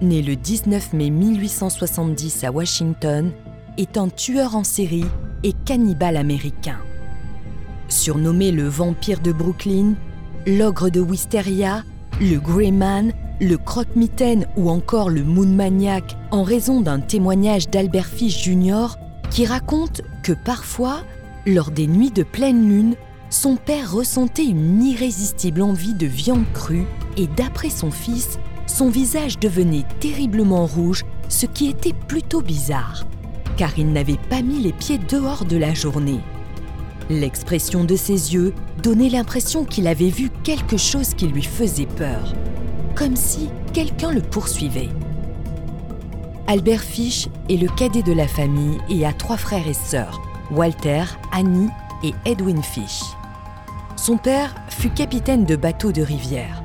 né le 19 mai 1870 à Washington, est un tueur en série et cannibale américain. Surnommé le vampire de Brooklyn, l'ogre de Wisteria, le Greyman, le croque-mitaine ou encore le Moon Maniac en raison d'un témoignage d'Albert Fish Jr. qui raconte que parfois, lors des nuits de pleine lune, son père ressentait une irrésistible envie de viande crue et d'après son fils, son visage devenait terriblement rouge, ce qui était plutôt bizarre, car il n'avait pas mis les pieds dehors de la journée. L'expression de ses yeux donnait l'impression qu'il avait vu quelque chose qui lui faisait peur, comme si quelqu'un le poursuivait. Albert Fish est le cadet de la famille et a trois frères et sœurs, Walter, Annie et Edwin Fish. Son père fut capitaine de bateau de rivière,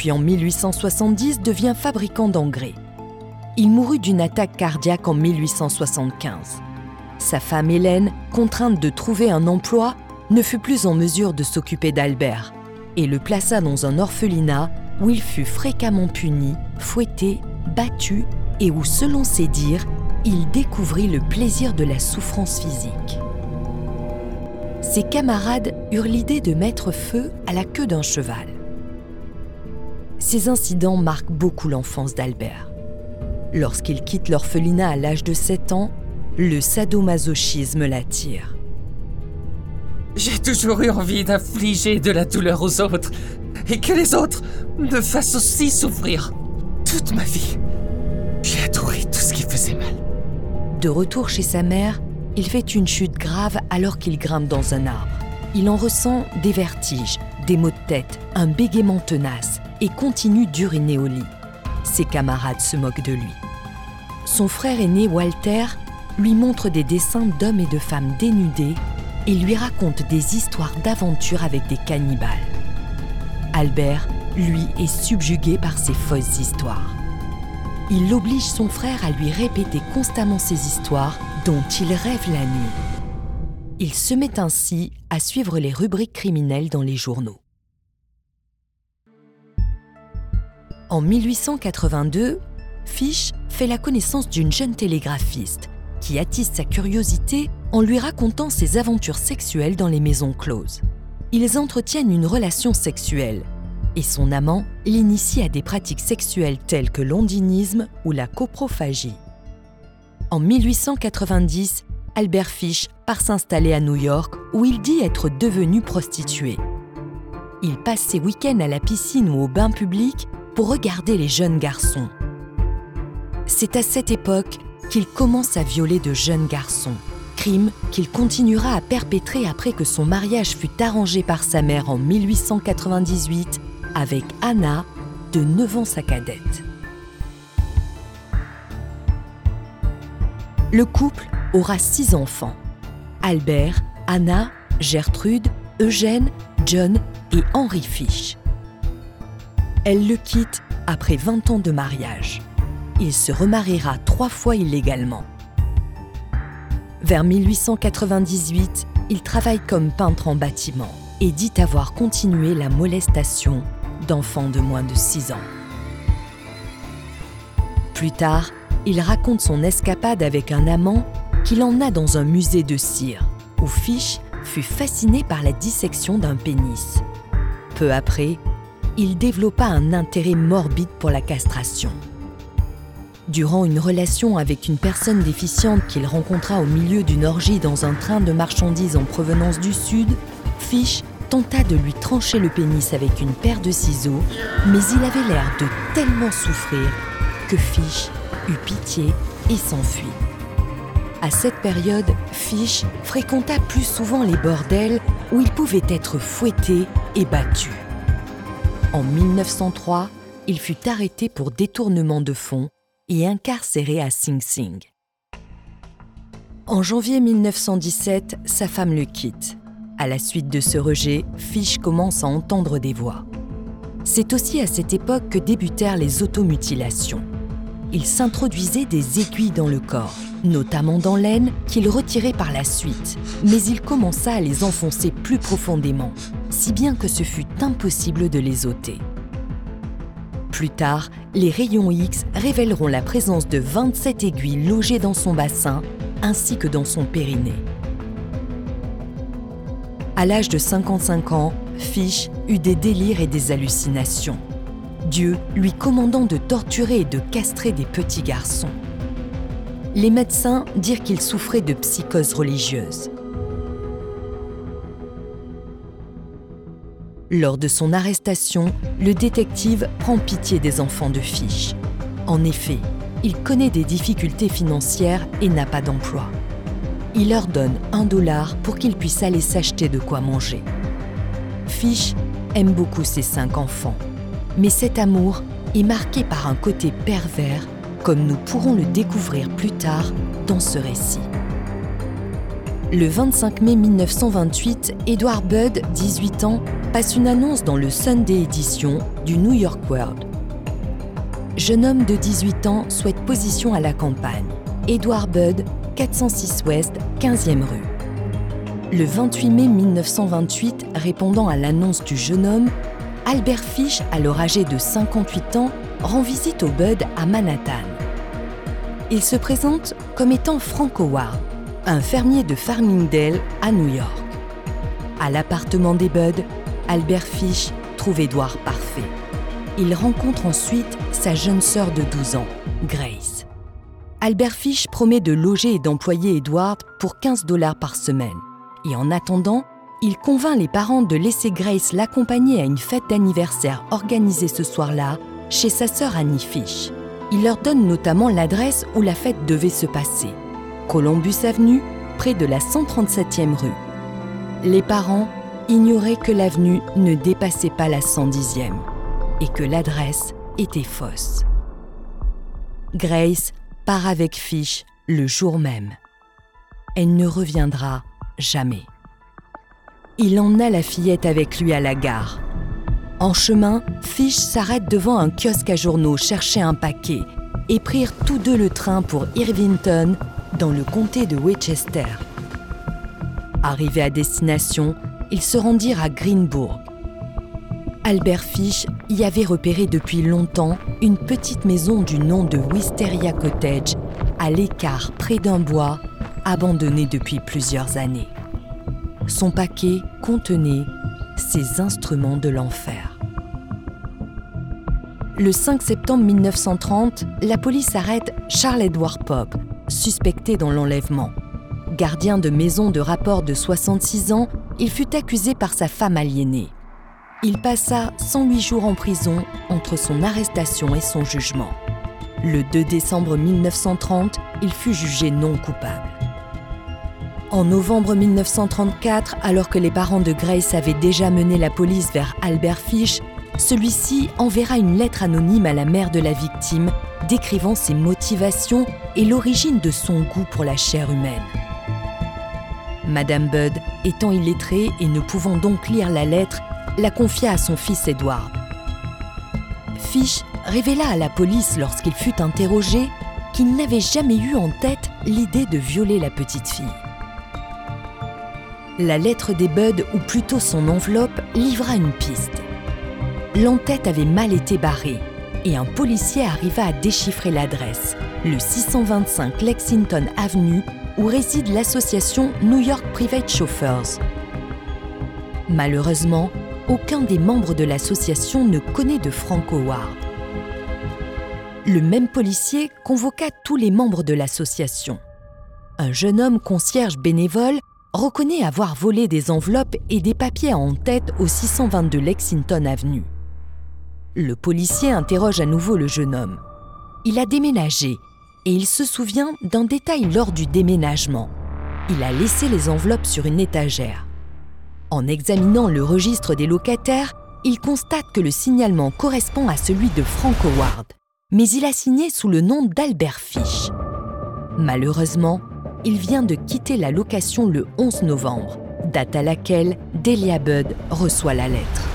puis en 1870 devient fabricant d'engrais. Il mourut d'une attaque cardiaque en 1875. Sa femme Hélène, contrainte de trouver un emploi, ne fut plus en mesure de s'occuper d'Albert et le plaça dans un orphelinat où il fut fréquemment puni, fouetté, battu et où, selon ses dires, il découvrit le plaisir de la souffrance physique. Ses camarades eurent l'idée de mettre feu à la queue d'un cheval. Ces incidents marquent beaucoup l'enfance d'Albert. Lorsqu'il quitte l'orphelinat à l'âge de 7 ans, le sadomasochisme l'attire. J'ai toujours eu envie d'infliger de la douleur aux autres et que les autres me fassent aussi souffrir. Toute ma vie, j'ai adoré tout ce qui faisait mal. De retour chez sa mère, il fait une chute grave alors qu'il grimpe dans un arbre. Il en ressent des vertiges, des maux de tête, un bégaiement tenace et continue d'uriner au lit. Ses camarades se moquent de lui. Son frère aîné Walter lui montre des dessins d'hommes et de femmes dénudés et lui raconte des histoires d'aventures avec des cannibales. Albert, lui, est subjugué par ces fausses histoires. Il oblige son frère à lui répéter constamment ces histoires dont il rêve la nuit. Il se met ainsi à suivre les rubriques criminelles dans les journaux. En 1882, Fish fait la connaissance d'une jeune télégraphiste qui attise sa curiosité en lui racontant ses aventures sexuelles dans les maisons closes. Ils entretiennent une relation sexuelle et son amant l'initie à des pratiques sexuelles telles que l'ondinisme ou la coprophagie. En 1890, Albert Fish part s'installer à New York où il dit être devenu prostitué. Il passe ses week-ends à la piscine ou au bain public pour regarder les jeunes garçons. C'est à cette époque qu'il commence à violer de jeunes garçons, crime qu'il continuera à perpétrer après que son mariage fut arrangé par sa mère en 1898 avec Anna, de 9 ans sa cadette. Le couple aura six enfants. Albert, Anna, Gertrude, Eugène, John et Henry Fish. Elle le quitte après 20 ans de mariage. Il se remariera trois fois illégalement. Vers 1898, il travaille comme peintre en bâtiment et dit avoir continué la molestation d'enfants de moins de 6 ans. Plus tard, il raconte son escapade avec un amant qu'il emmena dans un musée de cire, où Fish fut fasciné par la dissection d'un pénis. Peu après, il développa un intérêt morbide pour la castration. Durant une relation avec une personne déficiente qu'il rencontra au milieu d'une orgie dans un train de marchandises en provenance du Sud, Fish tenta de lui trancher le pénis avec une paire de ciseaux, mais il avait l'air de tellement souffrir que Fish eut pitié et s'enfuit. À cette période, Fish fréquenta plus souvent les bordels où il pouvait être fouetté et battu. En 1903, il fut arrêté pour détournement de fonds et incarcéré à Sing Sing. En janvier 1917, sa femme le quitte. À la suite de ce rejet, Fish commence à entendre des voix. C'est aussi à cette époque que débutèrent les automutilations. Il s'introduisait des aiguilles dans le corps, notamment dans l'aine, qu'il retirait par la suite, mais il commença à les enfoncer plus profondément, si bien que ce fut impossible de les ôter. Plus tard, les rayons X révéleront la présence de 27 aiguilles logées dans son bassin ainsi que dans son périnée. À l'âge de 55 ans, Fish eut des délires et des hallucinations. Dieu lui commandant de torturer et de castrer des petits garçons. Les médecins dirent qu'il souffrait de psychose religieuse. Lors de son arrestation, le détective prend pitié des enfants de Fish. En effet, il connaît des difficultés financières et n'a pas d'emploi. Il leur donne un dollar pour qu'ils puissent aller s'acheter de quoi manger. Fish aime beaucoup ses cinq enfants, mais cet amour est marqué par un côté pervers, comme nous pourrons le découvrir plus tard dans ce récit. Le 25 mai 1928, Edward Budd, 18 ans, passe une annonce dans le Sunday Edition du New York World. Jeune homme de 18 ans souhaite position à la campagne. Edward Budd, 406 Ouest, 15e rue. Le 28 mai 1928, répondant à l'annonce du jeune homme, Albert Fish, alors âgé de 58 ans, rend visite au Budd à Manhattan. Il se présente comme étant Frank Howard, un fermier de Farmingdale à New York. À l'appartement des Budd, Albert Fish trouve Edward parfait. Il rencontre ensuite sa jeune sœur de 12 ans, Grace. Albert Fish promet de loger et d'employer Edward pour 15 dollars par semaine. Et en attendant, il convainc les parents de laisser Grace l'accompagner à une fête d'anniversaire organisée ce soir-là chez sa sœur Annie Fish. Il leur donne notamment l'adresse où la fête devait se passer. Columbus Avenue, près de la 137e rue. Les parents ignoraient que l'avenue ne dépassait pas la 110e et que l'adresse était fausse. Grace part avec Fish le jour même. Elle ne reviendra jamais. Il emmena la fillette avec lui à la gare. En chemin, Fish s'arrête devant un kiosque à journaux chercher un paquet et prirent tous deux le train pour Irvington, dans le comté de Winchester. Arrivés à destination, ils se rendirent à Greenbourg. Albert Fish y avait repéré depuis longtemps une petite maison du nom de Wisteria Cottage, à l'écart près d'un bois, abandonné depuis plusieurs années. Son paquet contenait ses instruments de l'enfer. Le 5 septembre 1930, la police arrête Charles Edward Pope, suspecté dans l'enlèvement. Gardien de maison de rapport de 66 ans, il fut accusé par sa femme aliénée. Il passa 108 jours en prison entre son arrestation et son jugement. Le 2 décembre 1930, il fut jugé non coupable. En novembre 1934, alors que les parents de Grace avaient déjà mené la police vers Albert Fish, celui-ci enverra une lettre anonyme à la mère de la victime décrivant ses motivations et l'origine de son goût pour la chair humaine. Madame Budd, étant illettrée et ne pouvant donc lire la lettre, la confia à son fils Edward. Fish révéla à la police lorsqu'il fut interrogé qu'il n'avait jamais eu en tête l'idée de violer la petite fille. La lettre des Budd, ou plutôt son enveloppe, livra une piste. L'entête avait mal été barrée et un policier arriva à déchiffrer l'adresse, le 625 Lexington Avenue, où réside l'association New York Private Chauffeurs. Malheureusement, aucun des membres de l'association ne connaît de Frank Howard. le même policier convoqua tous les membres de l'association. Un jeune homme concierge bénévole reconnaît avoir volé des enveloppes et des papiers en tête au 622 Lexington Avenue. Le policier interroge à nouveau le jeune homme. Il a déménagé et il se souvient d'un détail lors du déménagement. Il a laissé les enveloppes sur une étagère. En examinant le registre des locataires, il constate que le signalement correspond à celui de Frank Howard, mais il a signé sous le nom d'Albert Fish. Malheureusement, il vient de quitter la location le 11 novembre, date à laquelle Delia Budd reçoit la lettre.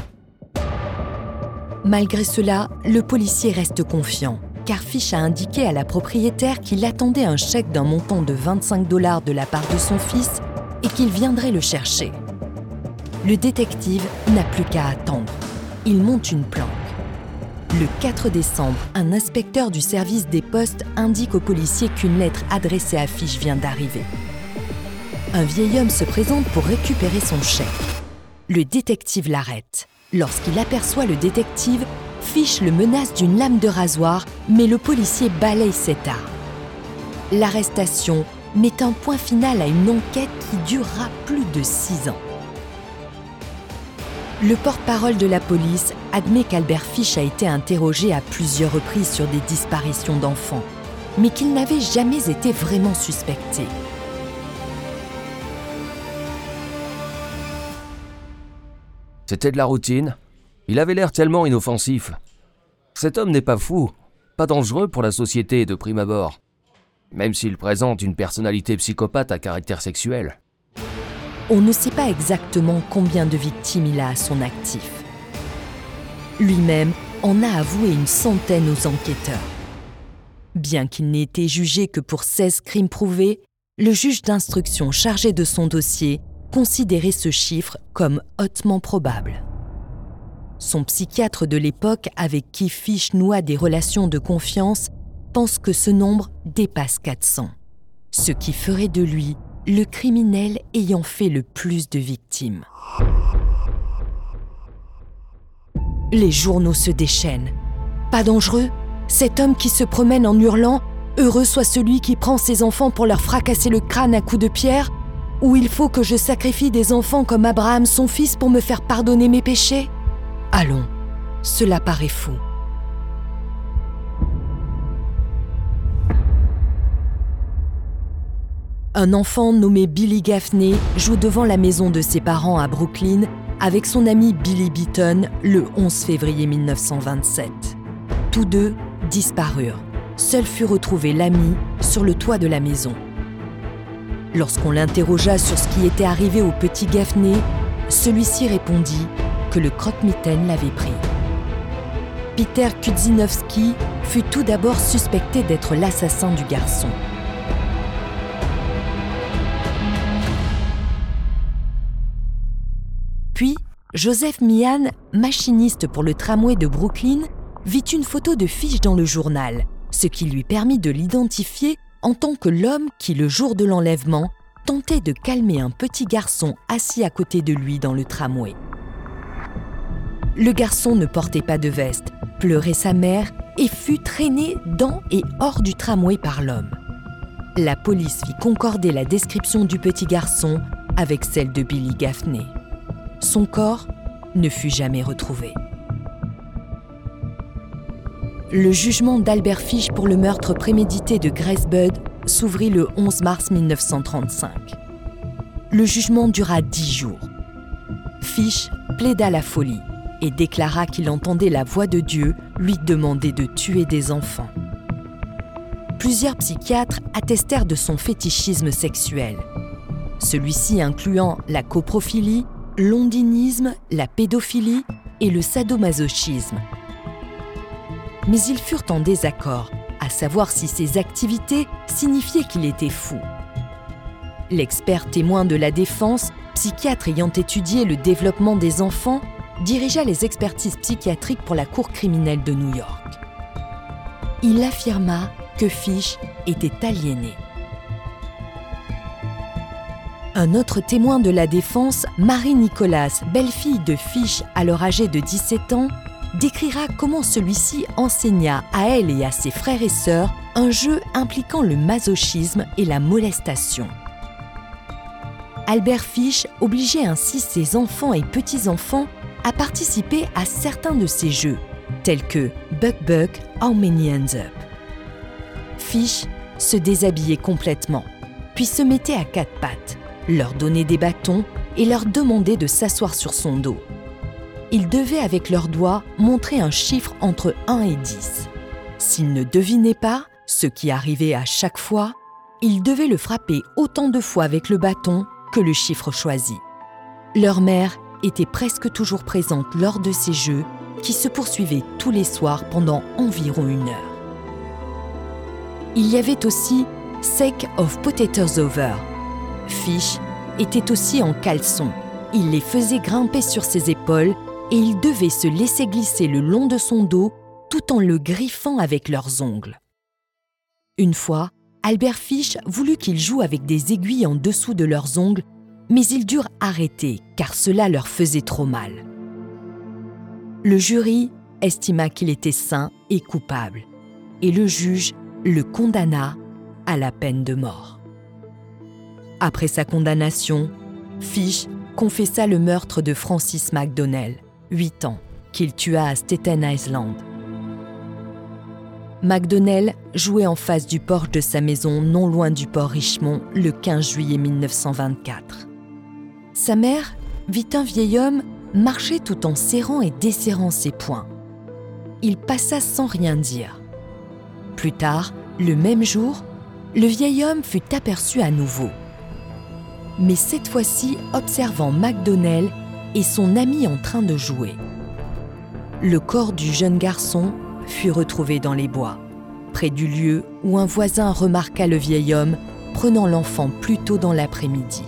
Malgré cela, le policier reste confiant, car Fish a indiqué à la propriétaire qu'il attendait un chèque d'un montant de 25 dollars de la part de son fils et qu'il viendrait le chercher. Le détective n'a plus qu'à attendre. Il monte une planque. Le 4 décembre, un inspecteur du service des postes indique au policier qu'une lettre adressée à Fish vient d'arriver. Un vieil homme se présente pour récupérer son chèque. Le détective l'arrête. Lorsqu'il aperçoit le détective, Fish le menace d'une lame de rasoir, mais le policier balaye cet arme. L'arrestation met un point final à une enquête qui durera plus de six ans. Le porte-parole de la police admet qu'Albert Fish a été interrogé à plusieurs reprises sur des disparitions d'enfants, mais qu'il n'avait jamais été vraiment suspecté. C'était de la routine. Il avait l'air tellement inoffensif. Cet homme n'est pas fou, pas dangereux pour la société de prime abord, même s'il présente une personnalité psychopathe à caractère sexuel. On ne sait pas exactement combien de victimes il a à son actif. Lui-même en a avoué une centaine aux enquêteurs. Bien qu'il n'ait été jugé que pour 16 crimes prouvés, le juge d'instruction chargé de son dossier considérait ce chiffre comme hautement probable. Son psychiatre de l'époque, avec qui Fish noua des relations de confiance, pense que ce nombre dépasse 400, ce qui ferait de lui le criminel ayant fait le plus de victimes. Les journaux se déchaînent. Pas dangereux Cet homme qui se promène en hurlant Heureux soit celui qui prend ses enfants pour leur fracasser le crâne à coups de pierre Ou il faut que je sacrifie des enfants comme Abraham son fils pour me faire pardonner mes péchés Allons, cela paraît fou. Un enfant nommé Billy Gaffney joue devant la maison de ses parents à Brooklyn avec son ami Billy Beaton le 11 février 1927. Tous deux disparurent. Seul fut retrouvé l'ami sur le toit de la maison. Lorsqu'on l'interrogea sur ce qui était arrivé au petit Gaffney, celui-ci répondit que le croque-mitaine l'avait pris. Peter Kudzinowski fut tout d'abord suspecté d'être l'assassin du garçon. Joseph Mian, machiniste pour le tramway de Brooklyn, vit une photo de Fish dans le journal, ce qui lui permit de l'identifier en tant que l'homme qui, le jour de l'enlèvement, tentait de calmer un petit garçon assis à côté de lui dans le tramway. Le garçon ne portait pas de veste, pleurait sa mère et fut traîné dans et hors du tramway par l'homme. La police fit concorder la description du petit garçon avec celle de Billy Gaffney. Son corps ne fut jamais retrouvé. Le jugement d'Albert Fish pour le meurtre prémédité de Grace Budd s'ouvrit le 11 mars 1935. Le jugement dura dix jours. Fish plaida la folie et déclara qu'il entendait la voix de Dieu lui demander de tuer des enfants. Plusieurs psychiatres attestèrent de son fétichisme sexuel, celui-ci incluant la coprophilie, l'ondinisme, la pédophilie et le sadomasochisme. Mais ils furent en désaccord, à savoir si ces activités signifiaient qu'il était fou. L'expert témoin de la défense, psychiatre ayant étudié le développement des enfants, dirigea les expertises psychiatriques pour la Cour criminelle de New York. Il affirma que Fish était aliéné. Un autre témoin de la défense, Marie Nicolas, belle-fille de Fish alors âgée de 17 ans, décrira comment celui-ci enseigna à elle et à ses frères et sœurs un jeu impliquant le masochisme et la molestation. Albert Fish obligeait ainsi ses enfants et petits-enfants à participer à certains de ces jeux, tels que Buck Buck, How Many Hands Up. Fish se déshabillait complètement, puis se mettait à quatre pattes, leur donnait des bâtons et leur demandait de s'asseoir sur son dos. Ils devaient avec leurs doigts montrer un chiffre entre 1 et 10. S'ils ne devinaient pas, ce qui arrivait à chaque fois, ils devaient le frapper autant de fois avec le bâton que le chiffre choisi. Leur mère était presque toujours présente lors de ces jeux qui se poursuivaient tous les soirs pendant environ une heure. Il y avait aussi Sake of Potatoes Over. Fish était aussi en caleçon. Il les faisait grimper sur ses épaules et il devait se laisser glisser le long de son dos tout en le griffant avec leurs ongles. Une fois, Albert Fish voulut qu'ils jouent avec des aiguilles en dessous de leurs ongles, mais ils durent arrêter car cela leur faisait trop mal. Le jury estima qu'il était sain et coupable, et le juge le condamna à la peine de mort. Après sa condamnation, Fish confessa le meurtre de Francis McDonnell, 8 ans, qu'il tua à Staten Island. McDonnell jouait en face du porche de sa maison non loin du port Richmond le 15 juillet 1924. Sa mère vit un vieil homme marcher tout en serrant et desserrant ses poings. Il passa sans rien dire. Plus tard, le même jour, le vieil homme fut aperçu à nouveau. Mais cette fois-ci observant McDonnell et son ami en train de jouer. Le corps du jeune garçon fut retrouvé dans les bois, près du lieu où un voisin remarqua le vieil homme prenant l'enfant plus tôt dans l'après-midi.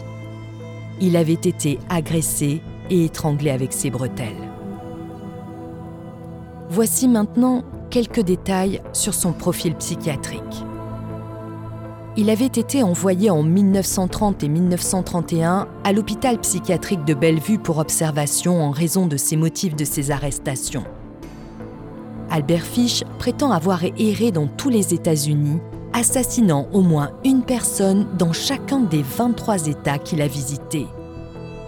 Il avait été agressé et étranglé avec ses bretelles. Voici maintenant quelques détails sur son profil psychiatrique. Il avait été envoyé en 1930 et 1931 à l'hôpital psychiatrique de Bellevue pour observation en raison de ses motifs de ses arrestations. Albert Fish prétend avoir erré dans tous les États-Unis, assassinant au moins une personne dans chacun des 23 États qu'il a visités,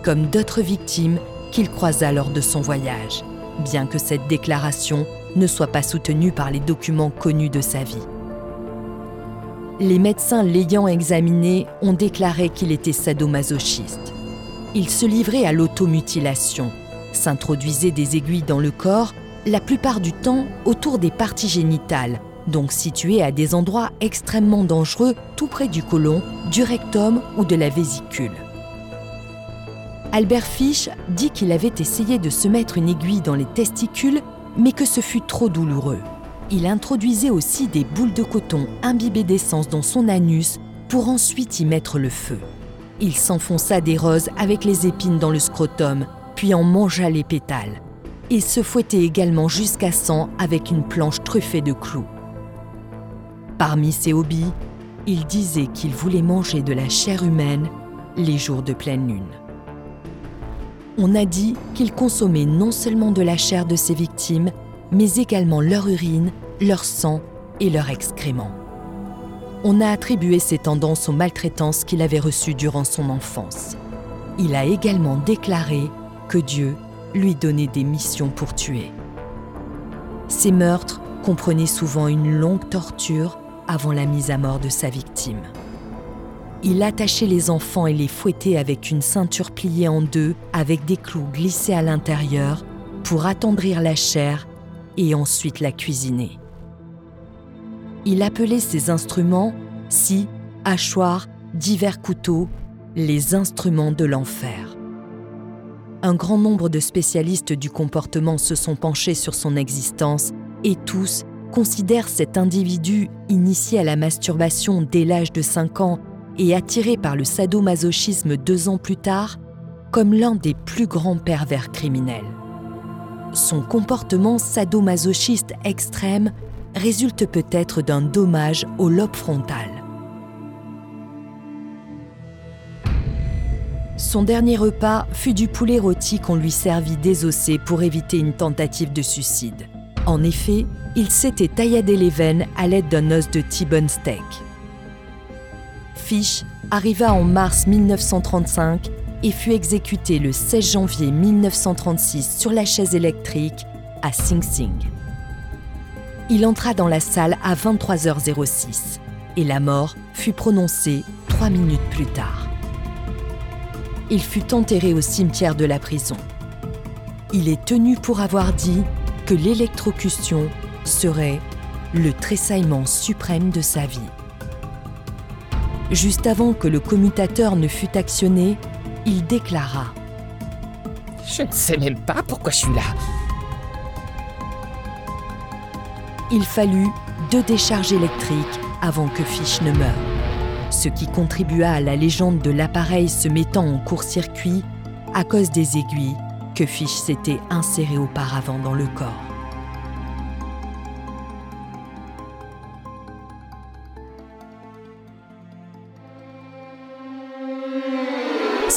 comme d'autres victimes qu'il croisa lors de son voyage, bien que cette déclaration ne soit pas soutenue par les documents connus de sa vie. Les médecins l'ayant examiné ont déclaré qu'il était sadomasochiste. Il se livrait à l'automutilation, s'introduisait des aiguilles dans le corps, la plupart du temps autour des parties génitales, donc situées à des endroits extrêmement dangereux tout près du côlon, du rectum ou de la vésicule. Albert Fish dit qu'il avait essayé de se mettre une aiguille dans les testicules, mais que ce fut trop douloureux il introduisait aussi des boules de coton imbibées d'essence dans son anus pour ensuite y mettre le feu. Il s'enfonça des roses avec les épines dans le scrotum, puis en mangea les pétales. Il se fouettait également jusqu'à sang avec une planche truffée de clous. Parmi ses hobbies, il disait qu'il voulait manger de la chair humaine les jours de pleine lune. On a dit qu'il consommait non seulement de la chair de ses victimes, mais également leur urine, leur sang et leur excrément. On a attribué ces tendances aux maltraitances qu'il avait reçues durant son enfance. Il a également déclaré que Dieu lui donnait des missions pour tuer. Ces meurtres comprenaient souvent une longue torture avant la mise à mort de sa victime. Il attachait les enfants et les fouettait avec une ceinture pliée en deux avec des clous glissés à l'intérieur pour attendrir la chair et ensuite la cuisiner. Il appelait ces instruments scie, hachoirs, divers couteaux, les instruments de l'enfer. Un grand nombre de spécialistes du comportement se sont penchés sur son existence et tous considèrent cet individu initié à la masturbation dès l'âge de 5 ans et attiré par le sadomasochisme deux ans plus tard comme l'un des plus grands pervers criminels. Son comportement sadomasochiste extrême résulte peut-être d'un dommage au lobe frontal. Son dernier repas fut du poulet rôti qu'on lui servit désossé pour éviter une tentative de suicide. En effet, il s'était tailladé les veines à l'aide d'un os de T-bone steak. Fish arriva en mars 1935 et fut exécuté le 16 janvier 1936 sur la chaise électrique à Sing Sing. Il entra dans la salle à 23h06 et la mort fut prononcée trois minutes plus tard. Il fut enterré au cimetière de la prison. Il est tenu pour avoir dit que l'électrocution serait le tressaillement suprême de sa vie. Juste avant que le commutateur ne fût actionné, il déclara Je ne sais même pas pourquoi je suis là. Il fallut deux décharges électriques avant que Fish ne meure, ce qui contribua à la légende de l'appareil se mettant en court-circuit à cause des aiguilles que Fish s'était inséré auparavant dans le corps.